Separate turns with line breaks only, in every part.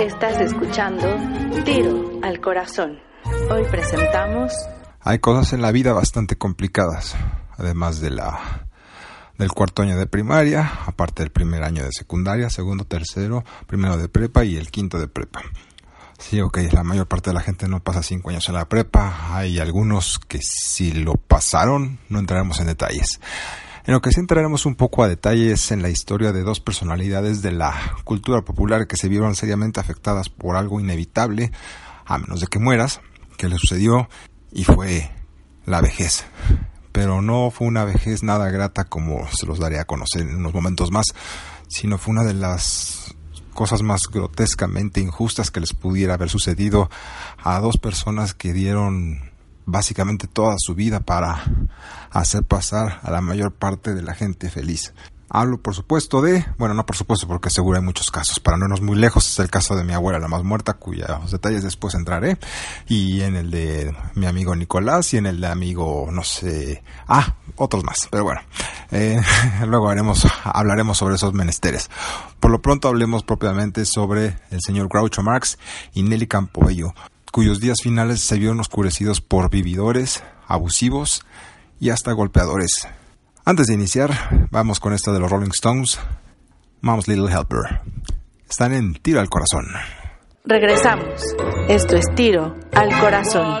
Estás escuchando Tiro al Corazón. Hoy presentamos...
Hay cosas en la vida bastante complicadas, además de la del cuarto año de primaria, aparte del primer año de secundaria, segundo, tercero, primero de prepa y el quinto de prepa. Sí, ok, la mayor parte de la gente no pasa cinco años en la prepa, hay algunos que si lo pasaron, no entraremos en detalles. En lo que sí entraremos un poco a detalles en la historia de dos personalidades de la cultura popular que se vieron seriamente afectadas por algo inevitable, a menos de que mueras, que le sucedió y fue la vejez. Pero no fue una vejez nada grata como se los daré a conocer en unos momentos más, sino fue una de las cosas más grotescamente injustas que les pudiera haber sucedido a dos personas que dieron básicamente toda su vida para hacer pasar a la mayor parte de la gente feliz. Hablo, por supuesto, de, bueno, no por supuesto, porque seguro hay muchos casos. Para no irnos muy lejos, es el caso de mi abuela, la más muerta, cuyos detalles después entraré. Y en el de mi amigo Nicolás y en el de amigo, no sé, ah, otros más. Pero bueno, eh, luego haremos, hablaremos sobre esos menesteres. Por lo pronto hablemos propiamente sobre el señor Groucho Marx y Nelly Campobello, cuyos días finales se vieron oscurecidos por vividores, abusivos y hasta golpeadores. Antes de iniciar, vamos con esta de los Rolling Stones, Mom's Little Helper. Están en tiro al corazón.
Regresamos. Esto es tiro al corazón.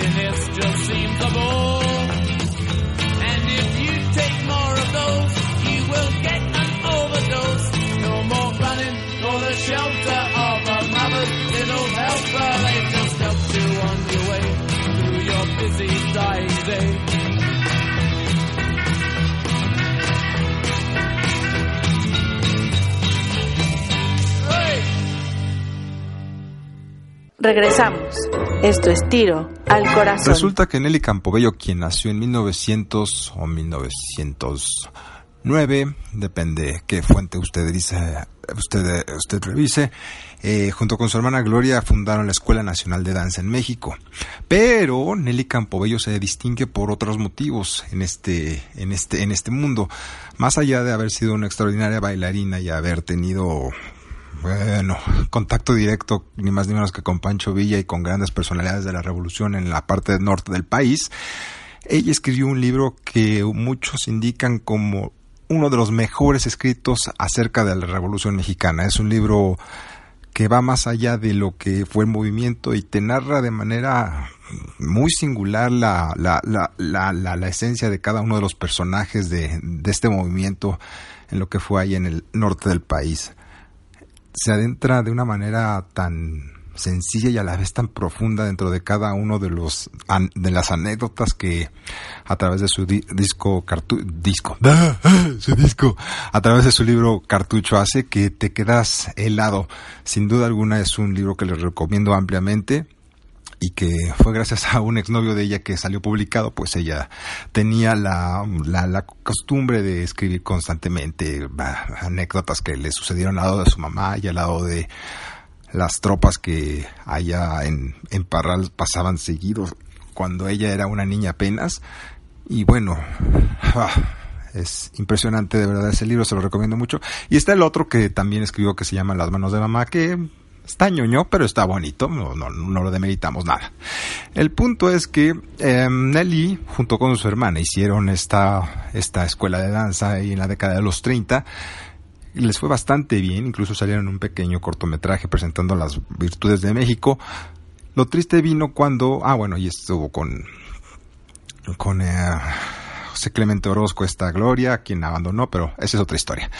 been in
Regresamos. Esto es tiro al corazón.
Resulta que Nelly Campobello, quien nació en 1900 o 1909, depende qué fuente usted dice, usted, usted revise, eh, junto con su hermana Gloria fundaron la Escuela Nacional de Danza en México. Pero Nelly Campobello se distingue por otros motivos en este, en este, en este mundo. Más allá de haber sido una extraordinaria bailarina y haber tenido bueno, contacto directo ni más ni menos que con Pancho Villa y con grandes personalidades de la revolución en la parte norte del país. Ella escribió un libro que muchos indican como uno de los mejores escritos acerca de la Revolución Mexicana. Es un libro que va más allá de lo que fue el movimiento y te narra de manera muy singular la, la, la, la, esencia de cada uno de los personajes de, de este movimiento en lo que fue ahí en el norte del país. Se adentra de una manera tan sencilla y a la vez tan profunda dentro de cada uno de los de las anécdotas que a través de su disco disco su disco a través de su libro cartucho hace que te quedas helado. Sin duda alguna es un libro que les recomiendo ampliamente y que fue gracias a un exnovio de ella que salió publicado, pues ella tenía la, la, costumbre de escribir constantemente anécdotas que le sucedieron al lado de su mamá y al lado de las tropas que allá en, en Parral pasaban seguidos cuando ella era una niña apenas. Y bueno, ah, es impresionante de verdad ese libro, se lo recomiendo mucho. Y está el otro que también escribió que se llama Las manos de mamá, que está ñoño, pero está bonito, no, no, no lo demeritamos nada. El punto es que em, Nelly, junto con su hermana, hicieron esta, esta escuela de danza ahí en la década de los 30 les fue bastante bien, incluso salieron un pequeño cortometraje presentando las virtudes de México. Lo triste vino cuando, ah bueno, y estuvo con, con eh, Clemente Orozco, esta Gloria, quien abandonó, pero esa es otra historia.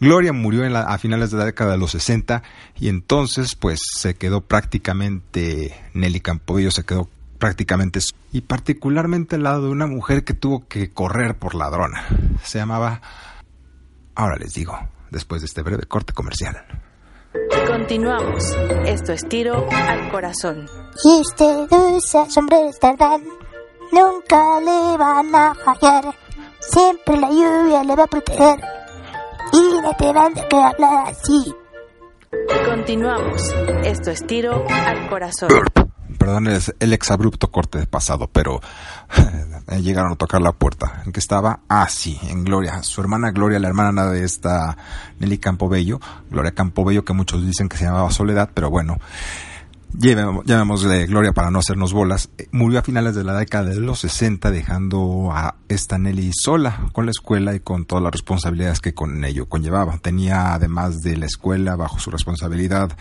Gloria murió en la, a finales de la década de los 60 y entonces pues se quedó prácticamente, Nelly Campobello se quedó prácticamente y particularmente al lado de una mujer que tuvo que correr por ladrona. Se llamaba, ahora les digo, después de este breve corte comercial.
Continuamos. Esto es tiro al corazón.
Y ustedes, hombres tardan, nunca le van a fallar. Siempre la lluvia le va a proteger. Y no te van a que hablar así.
Continuamos. Esto es tiro al corazón
perdón, es el exabrupto corte de pasado, pero eh, llegaron a tocar la puerta. ¿En que estaba? Ah, sí, en Gloria. Su hermana Gloria, la hermana de esta Nelly Campobello, Gloria Campobello, que muchos dicen que se llamaba Soledad, pero bueno, llamémosle Gloria para no hacernos bolas, eh, murió a finales de la década de los 60 dejando a esta Nelly sola con la escuela y con todas las responsabilidades que con ello conllevaba. Tenía además de la escuela bajo su responsabilidad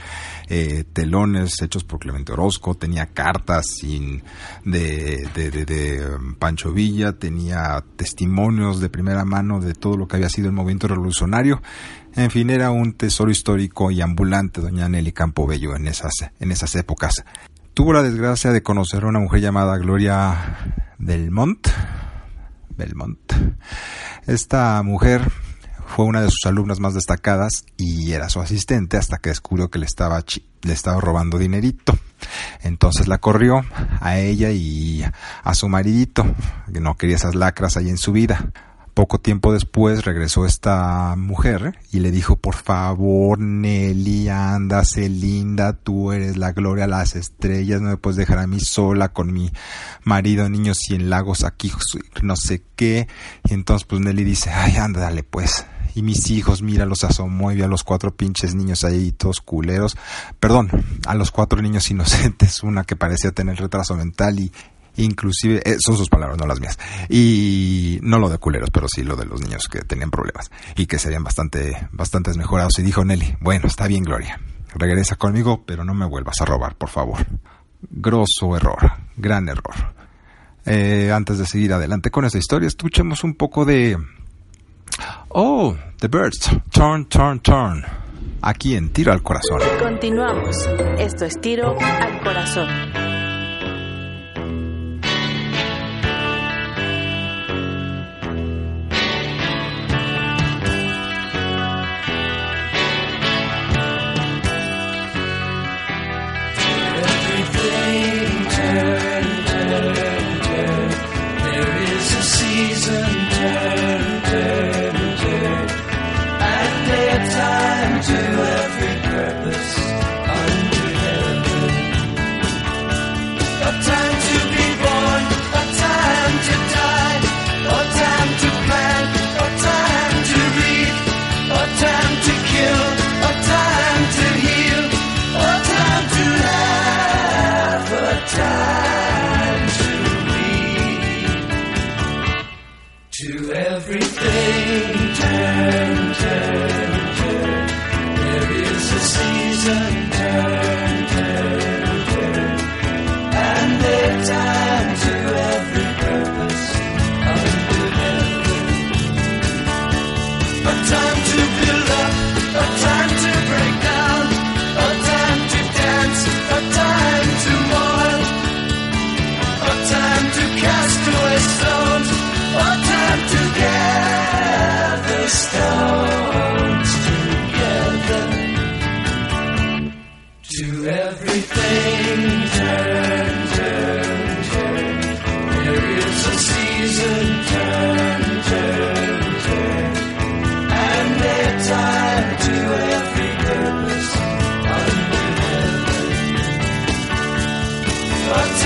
eh, telones hechos por Clemente Orozco, tenía cartas sin, de, de, de, de um, Pancho Villa, tenía testimonios de primera mano de todo lo que había sido el movimiento revolucionario en fin, era un tesoro histórico y ambulante doña Nelly Campobello en esas, en esas épocas. Tuvo la desgracia de conocer a una mujer llamada Gloria Belmont. Belmont. Esta mujer fue una de sus alumnas más destacadas y era su asistente hasta que descubrió que le estaba, le estaba robando dinerito. Entonces la corrió a ella y a su maridito, que no quería esas lacras ahí en su vida. Poco tiempo después regresó esta mujer y le dijo, por favor, Nelly, anda, linda, tú eres la gloria las estrellas, no me puedes dejar a mí sola con mi marido, niños y en lagos aquí, no sé qué. Y entonces pues Nelly dice, ay, anda, dale pues. Y mis hijos, mira, los asomó y a los cuatro pinches niños ahí todos culeros. Perdón, a los cuatro niños inocentes, una que parecía tener retraso mental y, inclusive, eh, son sus palabras, no las mías, y no lo de culeros, pero sí lo de los niños que tenían problemas y que serían bastante, bastante mejorados. Y dijo Nelly, bueno, está bien, Gloria, regresa conmigo, pero no me vuelvas a robar, por favor. Grosso error, gran error. Eh, antes de seguir adelante con esta historia, escuchemos un poco de... Oh, The Birds, Turn, Turn, Turn. Aquí en Tiro al Corazón.
Continuamos. Esto es Tiro al Corazón.
A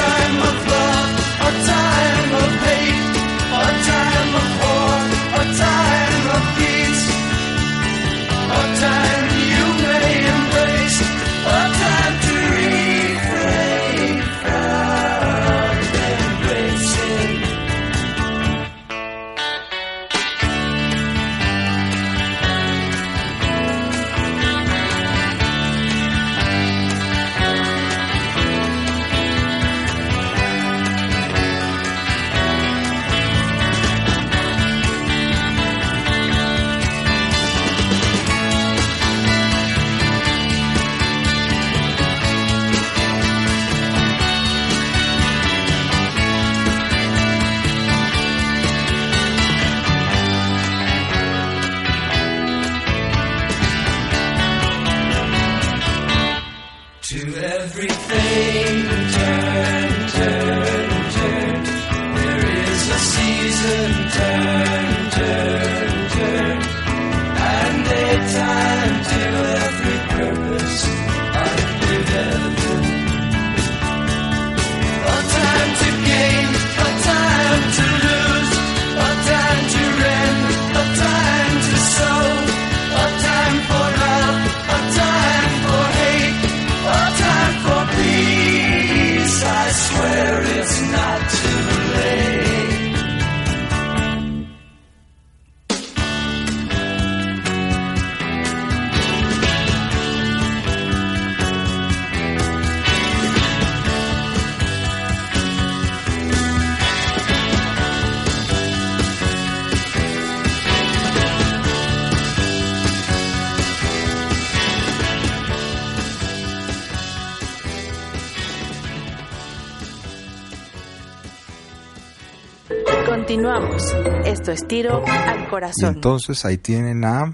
Al
Y
corazón.
entonces ahí tienen a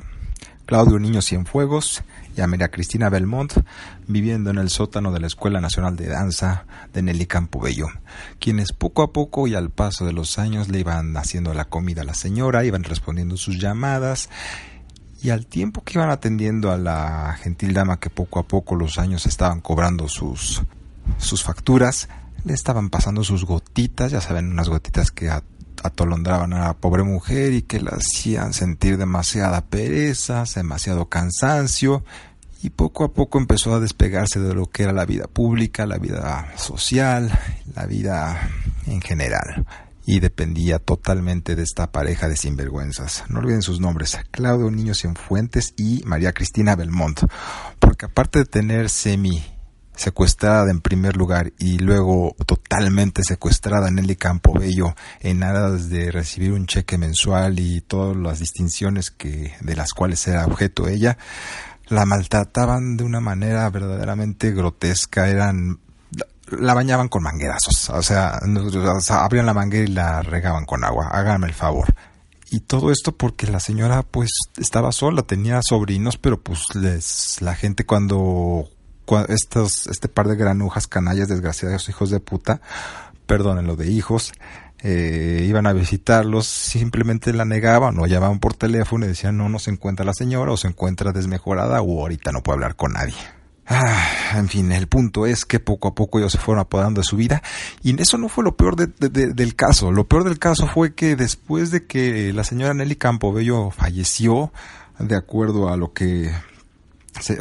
Claudio Niño Cienfuegos y a María Cristina Belmont viviendo en el sótano de la Escuela Nacional de Danza de Nelly Campobello, quienes poco a poco y al paso de los años le iban haciendo la comida a la señora, iban respondiendo sus llamadas y al tiempo que iban atendiendo a la gentil dama que poco a poco los años estaban cobrando sus, sus facturas, le estaban pasando sus gotitas, ya saben, unas gotitas que a- atolondraban a la pobre mujer y que la hacían sentir demasiada pereza, demasiado cansancio y poco a poco empezó a despegarse de lo que era la vida pública, la vida social, la vida en general. Y dependía totalmente de esta pareja de sinvergüenzas. No olviden sus nombres, Claudio Niño Cienfuentes y María Cristina Belmont. Porque aparte de tener semi secuestrada en primer lugar y luego totalmente secuestrada Nelly Campobello en aras de recibir un cheque mensual y todas las distinciones que de las cuales era objeto ella la maltrataban de una manera verdaderamente grotesca. Eran la bañaban con manguerazos o sea, o sea, abrían la manguera y la regaban con agua. Háganme el favor. Y todo esto porque la señora pues estaba sola, tenía sobrinos, pero pues les, la gente cuando, cua- este par de granujas canallas desgraciados hijos de puta, perdónenlo de hijos, eh, iban a visitarlos, simplemente la negaban o llamaban por teléfono y decían no, no se encuentra la señora o se encuentra desmejorada o ahorita no puede hablar con nadie. Ah, en fin, el punto es que poco a poco ellos se fueron apoderando de su vida y eso no fue lo peor de- de- de- del caso. Lo peor del caso fue que después de que la señora Nelly Campobello falleció, de acuerdo a lo que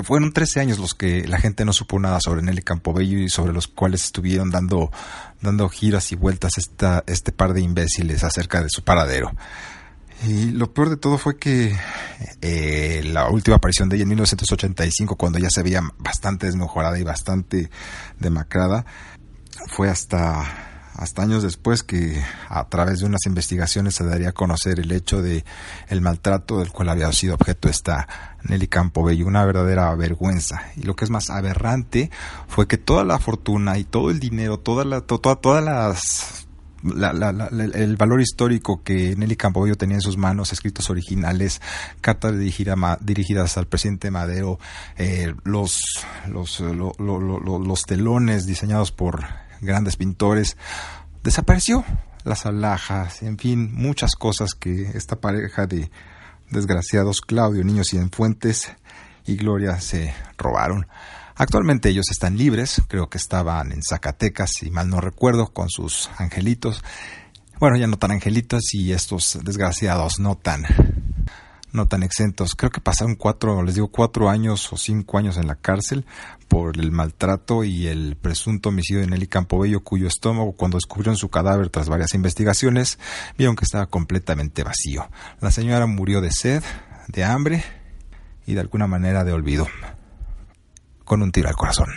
fueron 13 años los que la gente no supo nada sobre Nelly Campobello y sobre los cuales estuvieron dando, dando giras y vueltas esta, este par de imbéciles acerca de su paradero. Y lo peor de todo fue que eh, la última aparición de ella en 1985, cuando ya se veía bastante desmejorada y bastante demacrada, fue hasta, hasta años después que a través de unas investigaciones se daría a conocer el hecho de el maltrato del cual había sido objeto esta Nelly Campobello, una verdadera vergüenza. Y lo que es más aberrante fue que toda la fortuna y todo el dinero, toda la, to- toda- todas las la- la- la- el valor histórico que Nelly Campobello tenía en sus manos, escritos originales, cartas dirigidas al presidente Madero, eh, los, los, lo- lo- lo- lo- los telones diseñados por grandes pintores, desapareció. Las alhajas, en fin, muchas cosas que esta pareja de desgraciados Claudio, Niños y Fuentes y Gloria se robaron. Actualmente ellos están libres, creo que estaban en Zacatecas, si mal no recuerdo, con sus angelitos. Bueno, ya no tan angelitos y estos desgraciados no tan, no tan exentos. Creo que pasaron cuatro, les digo, cuatro años o cinco años en la cárcel por el maltrato y el presunto homicidio de Nelly Campobello, cuyo estómago, cuando descubrieron su cadáver tras varias investigaciones, vieron que estaba completamente vacío. La señora murió de sed, de hambre y de alguna manera de olvido. Con un tiro al corazón.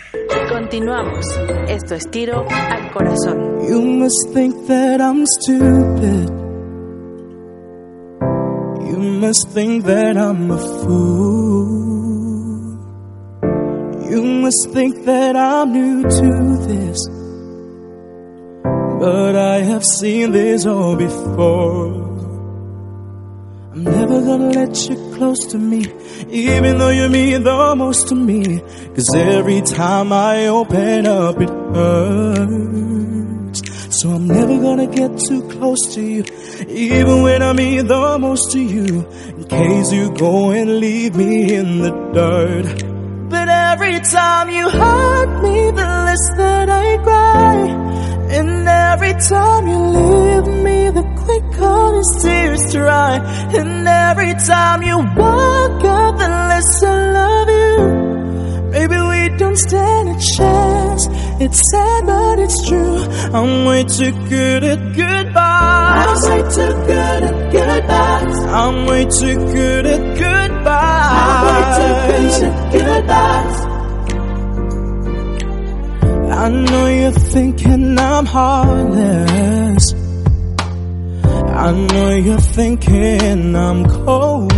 Continuamos. Esto es tiro al corazón.
You must think that I'm stupid. You must think that I'm a fool. You must think that I'm new to this. But I have seen this all before. I'm never gonna let you close to me, even though you mean the most to me. Cause every time I open up, it hurts. So I'm never gonna get too close to you, even when I mean the most to you. In case you go and leave me in the dirt. Every time you hurt me, the less that I cry. And every time you leave me, the quicker these tears dry. And every time you walk out, the less I love you. Maybe don't stand a chance. It's sad, but it's true. I'm way too good at goodbyes. I'm way too good at goodbyes. I'm way too good at goodbyes. I'm way too good at goodbyes. I know you're thinking I'm heartless. I know you're thinking I'm cold.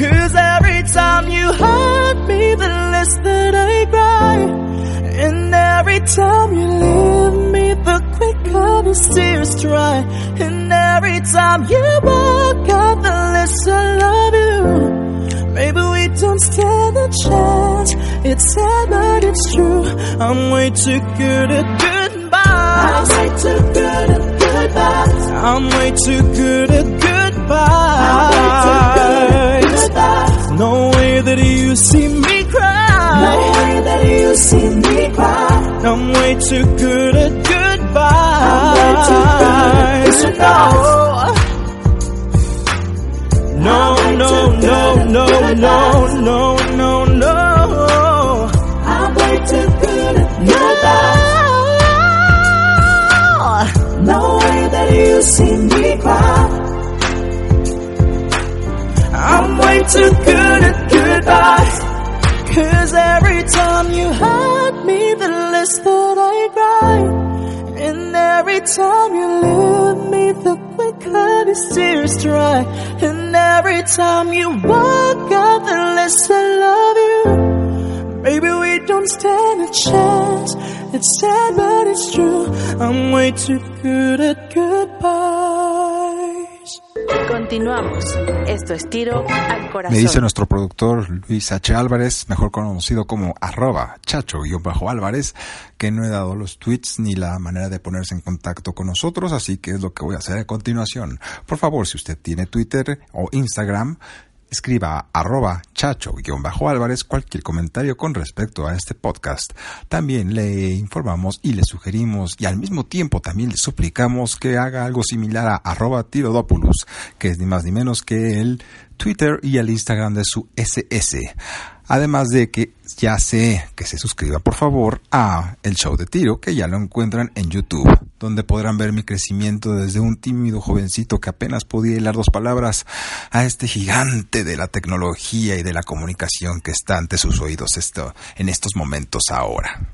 Cause every time you hurt me, the less that I cry. And every time you leave me, the quicker these tears dry. And every time you walk out, the less I love you. Maybe we don't stand a chance. It's sad, but it's true. I'm way too good at goodbyes. I'm way too good at goodbyes. I'm way too good at goodbyes. No way that you see me cry. No way that you see me cry. I'm way too good at goodbyes. I'm way too good at No, no, no, no, no, no, no, no. I'm way too good at goodbyes. No way that you see me cry. I'm too good at goodbyes. Cause every time you hurt me, the less that I cry. And every time you leave me, the quicker these tears dry. And every time you walk out, the less I love you. Maybe we don't stand a chance. It's sad, but it's true. I'm way too good at goodbyes.
Continuamos. Esto es tiro al corazón.
Me dice nuestro productor Luis H. Álvarez, mejor conocido como arroba chacho-álvarez, que no he dado los tweets ni la manera de ponerse en contacto con nosotros, así que es lo que voy a hacer a continuación. Por favor, si usted tiene Twitter o Instagram, escriba arroba chacho-álvarez cualquier comentario con respecto a este podcast. También le informamos y le sugerimos y al mismo tiempo también le suplicamos que haga algo similar a arroba tirodopoulos, que es ni más ni menos que el Twitter y el Instagram de su SS. Además de que ya sé que se suscriba por favor a el show de tiro que ya lo encuentran en YouTube, donde podrán ver mi crecimiento desde un tímido jovencito que apenas podía hilar dos palabras a este gigante de la tecnología y de la comunicación que está ante sus oídos esto, en estos momentos ahora.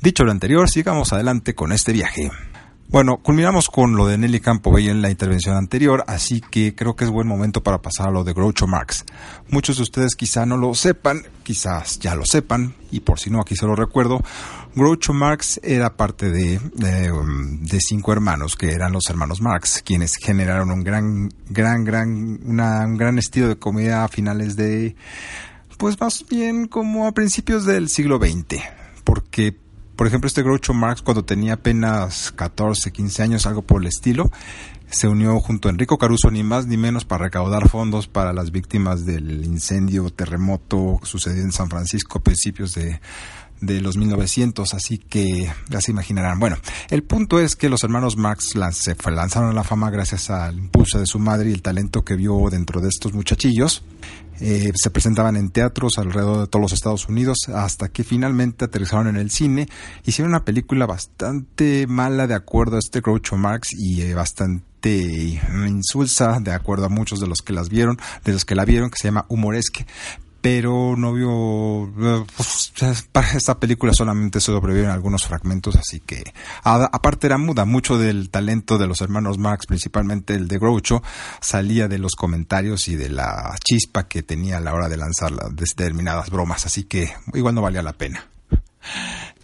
Dicho lo anterior, sigamos adelante con este viaje. Bueno, culminamos con lo de Nelly Campobey en la intervención anterior, así que creo que es buen momento para pasar a lo de Groucho Marx. Muchos de ustedes quizá no lo sepan, quizás ya lo sepan, y por si no aquí se lo recuerdo, Groucho Marx era parte de, de cinco hermanos, que eran los hermanos Marx, quienes generaron un gran, gran, gran, una, un gran estilo de comedia a finales de, pues más bien como a principios del siglo XX, porque por ejemplo, este Groucho Marx, cuando tenía apenas 14, 15 años, algo por el estilo, se unió junto a Enrico Caruso, ni más ni menos, para recaudar fondos para las víctimas del incendio, terremoto que sucedió en San Francisco a principios de, de los 1900, así que ya se imaginarán. Bueno, el punto es que los hermanos Marx se lanzaron a la fama gracias al impulso de su madre y el talento que vio dentro de estos muchachillos. Eh, se presentaban en teatros alrededor de todos los Estados Unidos hasta que finalmente aterrizaron en el cine. Hicieron una película bastante mala de acuerdo a este Groucho Marx y eh, bastante insulsa de acuerdo a muchos de los que las vieron, de los que la vieron, que se llama Humoresque pero no vio pues, para esta película solamente sobrevivieron algunos fragmentos así que aparte era muda mucho del talento de los hermanos Marx principalmente el de Groucho salía de los comentarios y de la chispa que tenía a la hora de lanzar determinadas bromas así que igual no valía la pena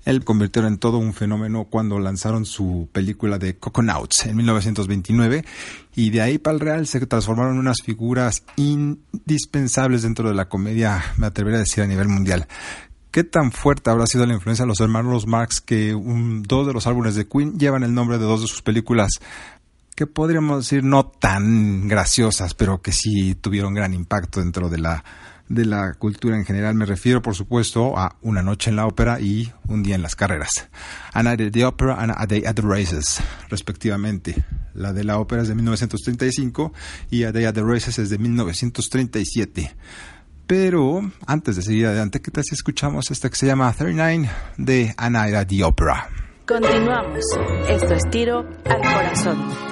él convirtieron en todo un fenómeno cuando lanzaron su película de Coconauts en 1929 y de ahí para el real se transformaron en unas figuras indispensables dentro de la comedia, me atrevería a decir a nivel mundial. ¿Qué tan fuerte habrá sido la influencia de los hermanos Marx que dos de los álbumes de Queen llevan el nombre de dos de sus películas que podríamos decir no tan graciosas, pero que sí tuvieron gran impacto dentro de la de la cultura en general. Me refiero, por supuesto, a Una noche en la ópera y Un día en las carreras. A Night at the Opera and A Day at the Races, respectivamente. La de la ópera es de 1935 y A Day at the Races es de 1937. Pero antes de seguir adelante, ¿qué tal si escuchamos esta que se llama 39 de A Night at the Opera?
Continuamos. Esto es tiro al corazón.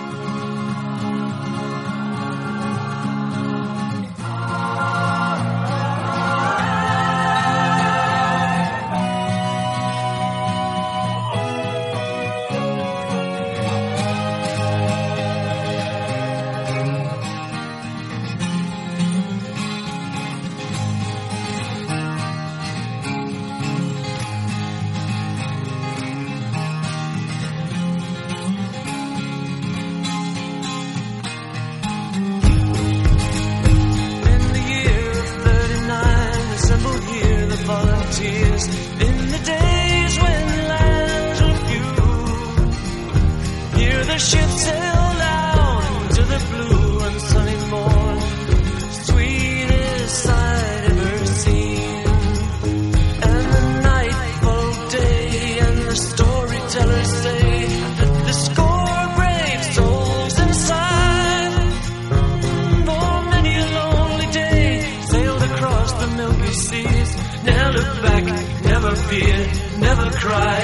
milky
seas. Now look back, never fear, never cry.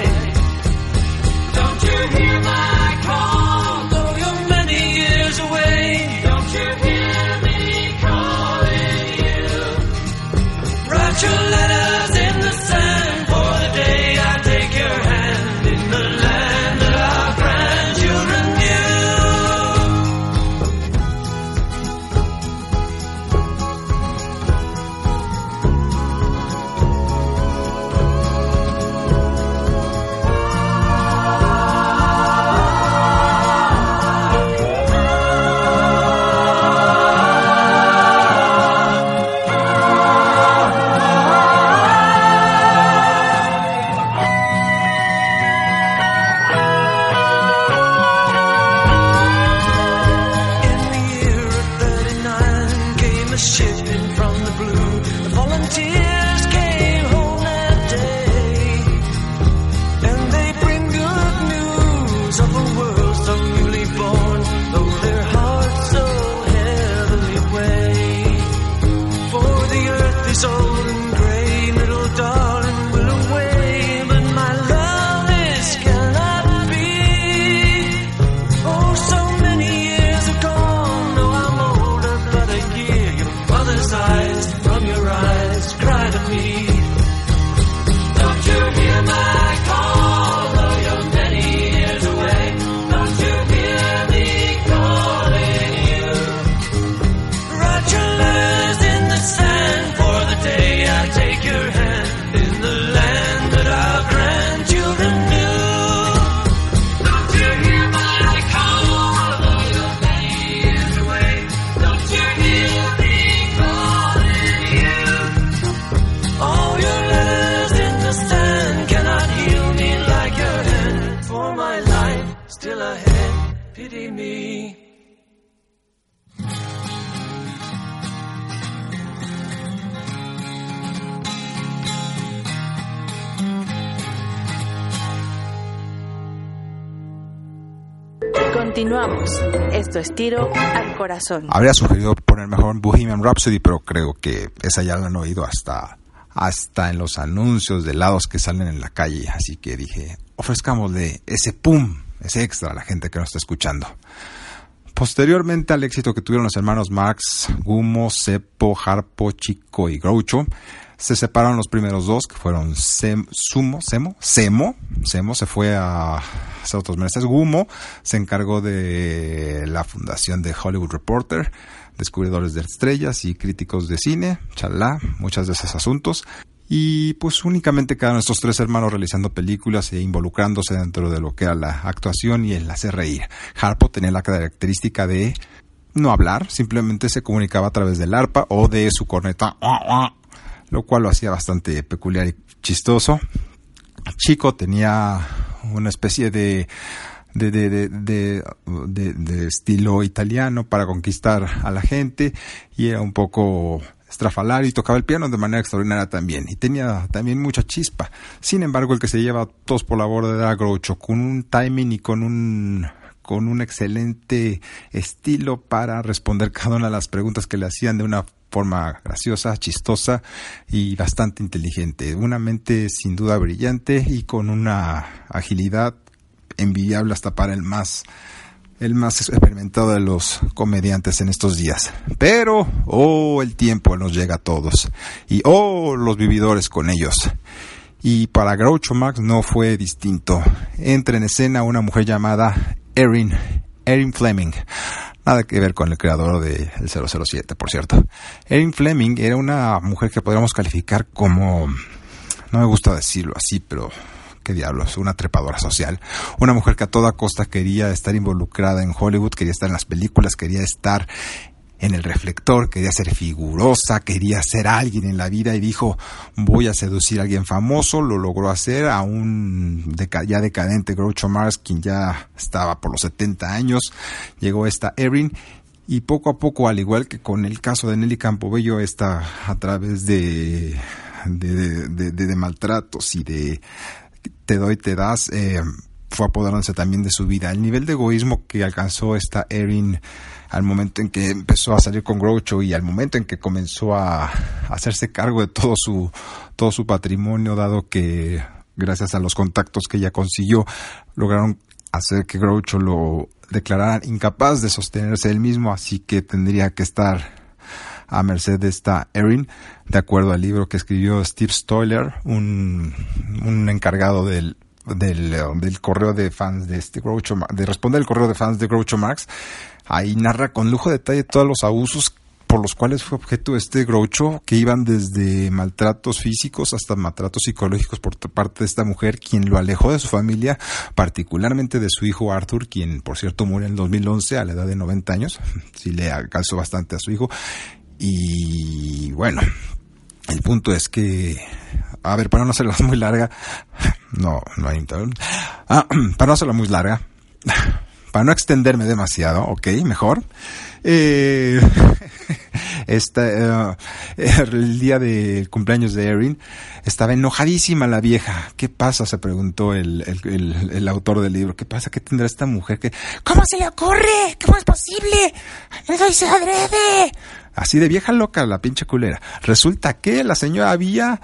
Don't you hear my call?
Esto es tiro al corazón.
Habría sugerido poner mejor Bohemian Rhapsody, pero creo que esa ya la han oído hasta, hasta en los anuncios de helados que salen en la calle. Así que dije, ofrezcámosle ese pum, ese extra a la gente que nos está escuchando. Posteriormente al éxito que tuvieron los hermanos Max, Gumo, Seppo, Harpo, Chico y Groucho, se separaron los primeros dos, que fueron Sumo, Semo, Semo, Semo se fue a hacer otros meses, Gumo se encargó de la fundación de Hollywood Reporter, descubridores de estrellas y críticos de cine, chalá, muchos de esos asuntos. Y pues únicamente quedaron estos tres hermanos realizando películas e involucrándose dentro de lo que era la actuación y el hacer reír. Harpo tenía la característica de no hablar, simplemente se comunicaba a través del arpa o de su corneta, lo cual lo hacía bastante peculiar y chistoso. Chico tenía una especie de de, de, de, estilo italiano para conquistar a la gente y era un poco estrafalario y tocaba el piano de manera extraordinaria también y tenía también mucha chispa. Sin embargo, el que se lleva todos por la borda era Groucho con un timing y con un con un excelente estilo para responder cada una de las preguntas que le hacían de una forma graciosa, chistosa y bastante inteligente. Una mente sin duda brillante y con una agilidad envidiable hasta para el más el más experimentado de los comediantes en estos días. Pero, oh, el tiempo nos llega a todos. Y, oh, los vividores con ellos. Y para Groucho Marx no fue distinto. Entra en escena una mujer llamada Erin, Erin Fleming. Nada que ver con el creador del 007, por cierto. Erin Fleming era una mujer que podríamos calificar como, no me gusta decirlo así, pero qué diablos, una trepadora social. Una mujer que a toda costa quería estar involucrada en Hollywood, quería estar en las películas, quería estar en el reflector, quería ser figurosa, quería ser alguien en la vida y dijo, voy a seducir a alguien famoso, lo logró hacer a un ya decadente Groucho Marx, quien ya estaba por los 70 años, llegó esta Erin y poco a poco, al igual que con el caso de Nelly Campobello, está a través de- de- de maltratos y de te doy, te das, eh, fue apoderándose también de su vida. El nivel de egoísmo que alcanzó esta Erin al momento en que empezó a salir con Groucho y al momento en que comenzó a hacerse cargo de todo su, todo su patrimonio, dado que gracias a los contactos que ella consiguió, lograron hacer que Groucho lo declarara incapaz de sostenerse él mismo, así que tendría que estar a merced de esta Erin, de acuerdo al libro que escribió Steve Stoller, un, un encargado del, del, eh, del correo de fans de este Groucho, de responder el correo de fans de Groucho Marx. Ahí narra con lujo de detalle todos los abusos por los cuales fue objeto este Groucho, que iban desde maltratos físicos hasta maltratos psicológicos por parte de esta mujer, quien lo alejó de su familia, particularmente de su hijo Arthur, quien por cierto murió en el 2011 a la edad de 90 años, sí le alcanzó bastante a su hijo, y bueno, el punto es que, a ver, para no hacerla muy larga, no, no hay, ah, para no hacerla muy larga, para no extenderme demasiado, ok, mejor. Esta, eh, el día del cumpleaños de Erin, estaba enojadísima la vieja. ¿Qué pasa? Se preguntó el, el, el, autor del libro. ¿Qué pasa? ¿Qué tendrá esta mujer? que
¿Cómo se le ocurre? ¿Cómo es posible? ¡Eso hice adrede!
Así de vieja loca la pinche culera. Resulta que la señora había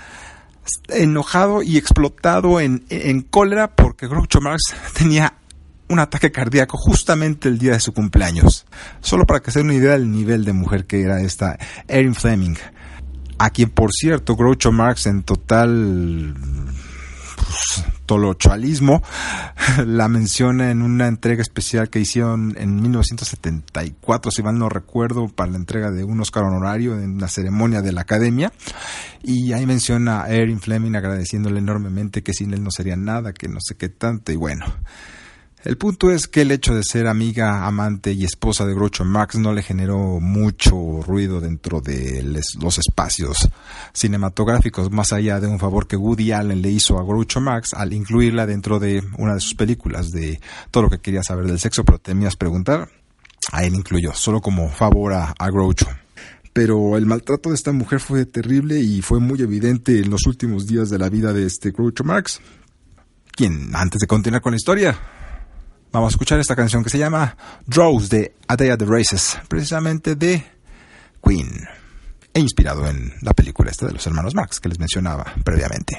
enojado y explotado en, en cólera porque Groucho Marx tenía un ataque cardíaco justamente el día de su cumpleaños. Solo para que se den una idea del nivel de mujer que era esta Erin Fleming. A quien, por cierto, Groucho Marx en total pues, tolochualismo la menciona en una entrega especial que hicieron en 1974, si mal no recuerdo, para la entrega de un Oscar honorario en la ceremonia de la Academia. Y ahí menciona a Erin Fleming agradeciéndole enormemente que sin él no sería nada, que no sé qué tanto, y bueno. El punto es que el hecho de ser amiga, amante y esposa de Groucho Marx no le generó mucho ruido dentro de los espacios cinematográficos, más allá de un favor que Woody Allen le hizo a Groucho Marx al incluirla dentro de una de sus películas de todo lo que quería saber del sexo, pero temías preguntar, a él incluyó, solo como favor a, a Groucho. Pero el maltrato de esta mujer fue terrible y fue muy evidente en los últimos días de la vida de este Groucho Marx, quien, antes de continuar con la historia,
Vamos a escuchar esta canción que se llama Draws de A Day at the Races, precisamente de Queen, e inspirado en la película esta de los hermanos Marx que les mencionaba previamente.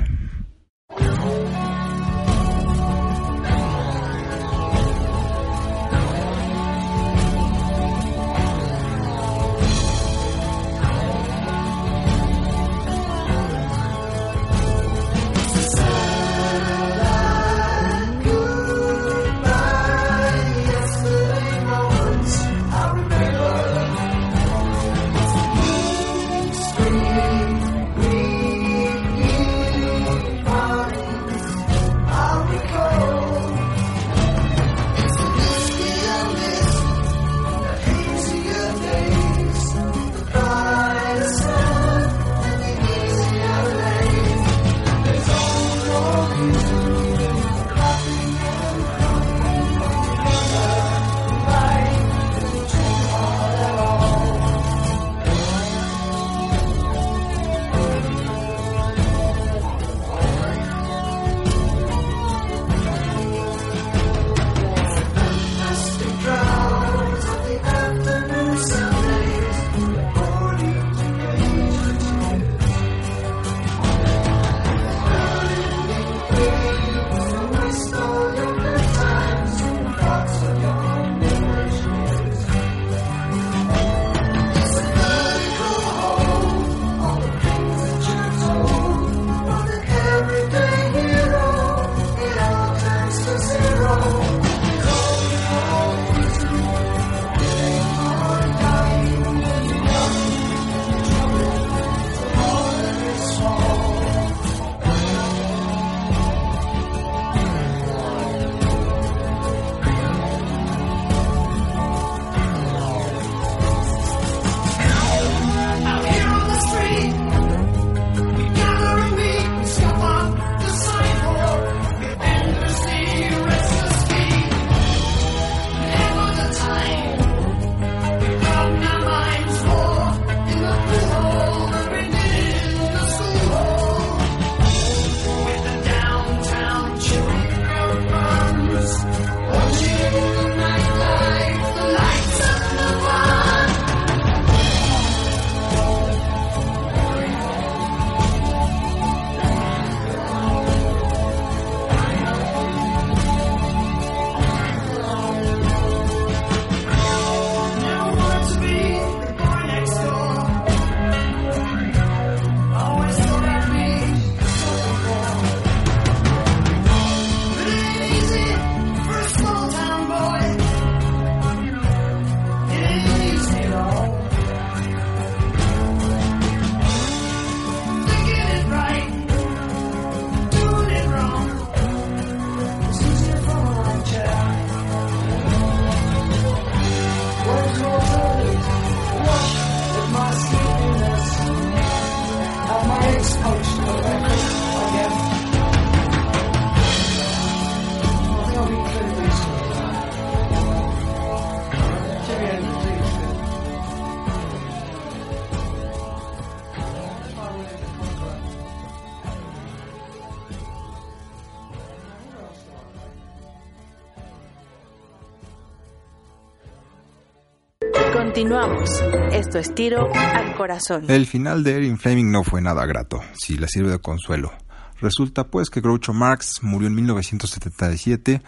Continuamos. Esto es tiro al corazón.
El final de Erin Fleming no fue nada grato, si le sirve de consuelo. Resulta pues que Groucho Marx murió en 1977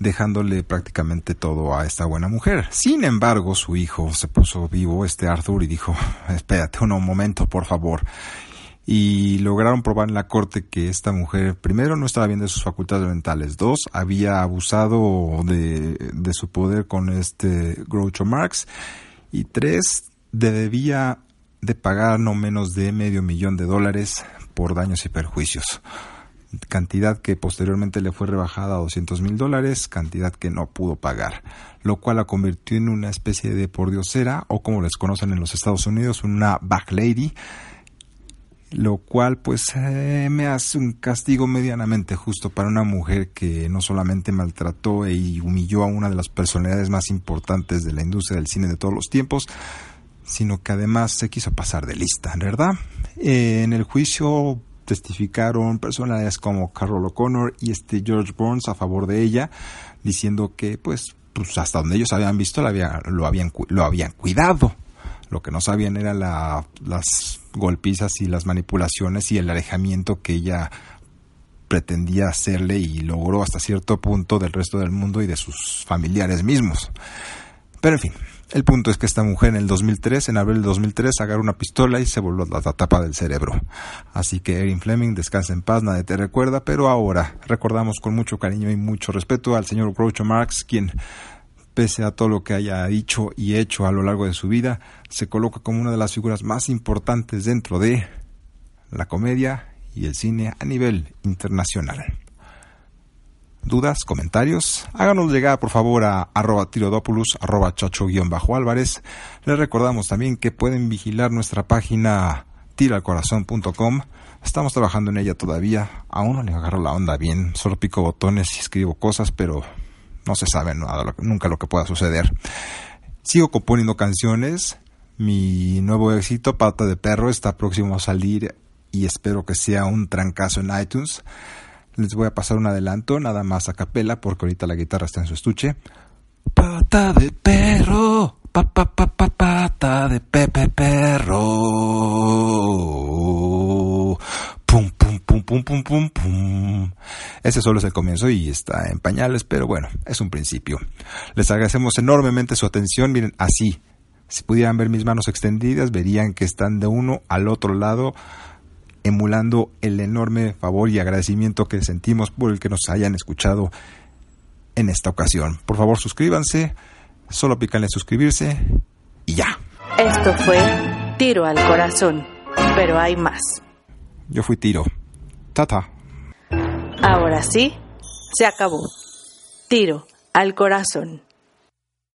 dejándole prácticamente todo a esta buena mujer. Sin embargo, su hijo se puso vivo, este Arthur, y dijo, espérate un momento, por favor. Y lograron probar en la corte que esta mujer, primero, no estaba bien de sus facultades mentales, dos, había abusado de, de su poder con este Groucho Marx, y tres, debía de pagar no menos de medio millón de dólares por daños y perjuicios. Cantidad que posteriormente le fue rebajada a 200 mil dólares, cantidad que no pudo pagar, lo cual la convirtió en una especie de pordiosera o como les conocen en los Estados Unidos, una back lady, lo cual pues eh, me hace un castigo medianamente justo para una mujer que no solamente maltrató y humilló a una de las personalidades más importantes de la industria del cine de todos los tiempos, sino que además se quiso pasar de lista, ¿verdad? Eh, en el juicio
testificaron personalidades como Carol O'Connor y este George Burns a favor de ella, diciendo que pues, pues hasta donde ellos habían visto lo, había- lo, habían, lo habían cuidado. Lo que no sabían era la- las golpizas y las manipulaciones y el alejamiento que ella pretendía hacerle y logró hasta cierto punto del resto del mundo y de sus familiares mismos. Pero en fin, el punto es que esta mujer en el 2003, en abril del 2003, agarró una pistola y se voló la, la tapa del cerebro. Así que Erin Fleming, descansa en paz, nadie te recuerda, pero ahora recordamos con mucho cariño y mucho respeto al señor Groucho Marx, quien, pese a todo lo que haya dicho y hecho a lo largo de su vida, se coloca como una de las figuras más importantes dentro de la comedia y el cine a nivel internacional. ¿Dudas? ¿Comentarios? Háganos llegar por favor a arroba tirodopoulos, arroba chacho-álvarez. Les recordamos también que pueden vigilar nuestra página tiroalcorazón.com. Estamos trabajando en ella todavía. Aún no le agarro la onda bien. Solo pico botones y escribo cosas, pero no se sabe nada, nunca lo que pueda suceder. Sigo componiendo canciones. Mi nuevo éxito, Pata de Perro, está próximo a salir y espero que sea un trancazo en iTunes. Les voy a pasar un adelanto, nada más a capela, porque ahorita la guitarra está en su estuche. Pata de perro, pa pa pa pa pata de Pepe perro. Pum pum pum pum pum pum pum. Ese solo es el comienzo y está en pañales, pero bueno, es un principio. Les agradecemos enormemente su atención, miren, así. Si pudieran ver mis manos extendidas, verían que están de uno al otro lado emulando el enorme favor y agradecimiento que sentimos por el que nos hayan escuchado en esta ocasión. Por favor, suscríbanse, solo pícanle en suscribirse y ya.
Esto fue Tiro al Corazón, pero hay más.
Yo fui Tiro. Tata.
Ahora sí, se acabó. Tiro al Corazón.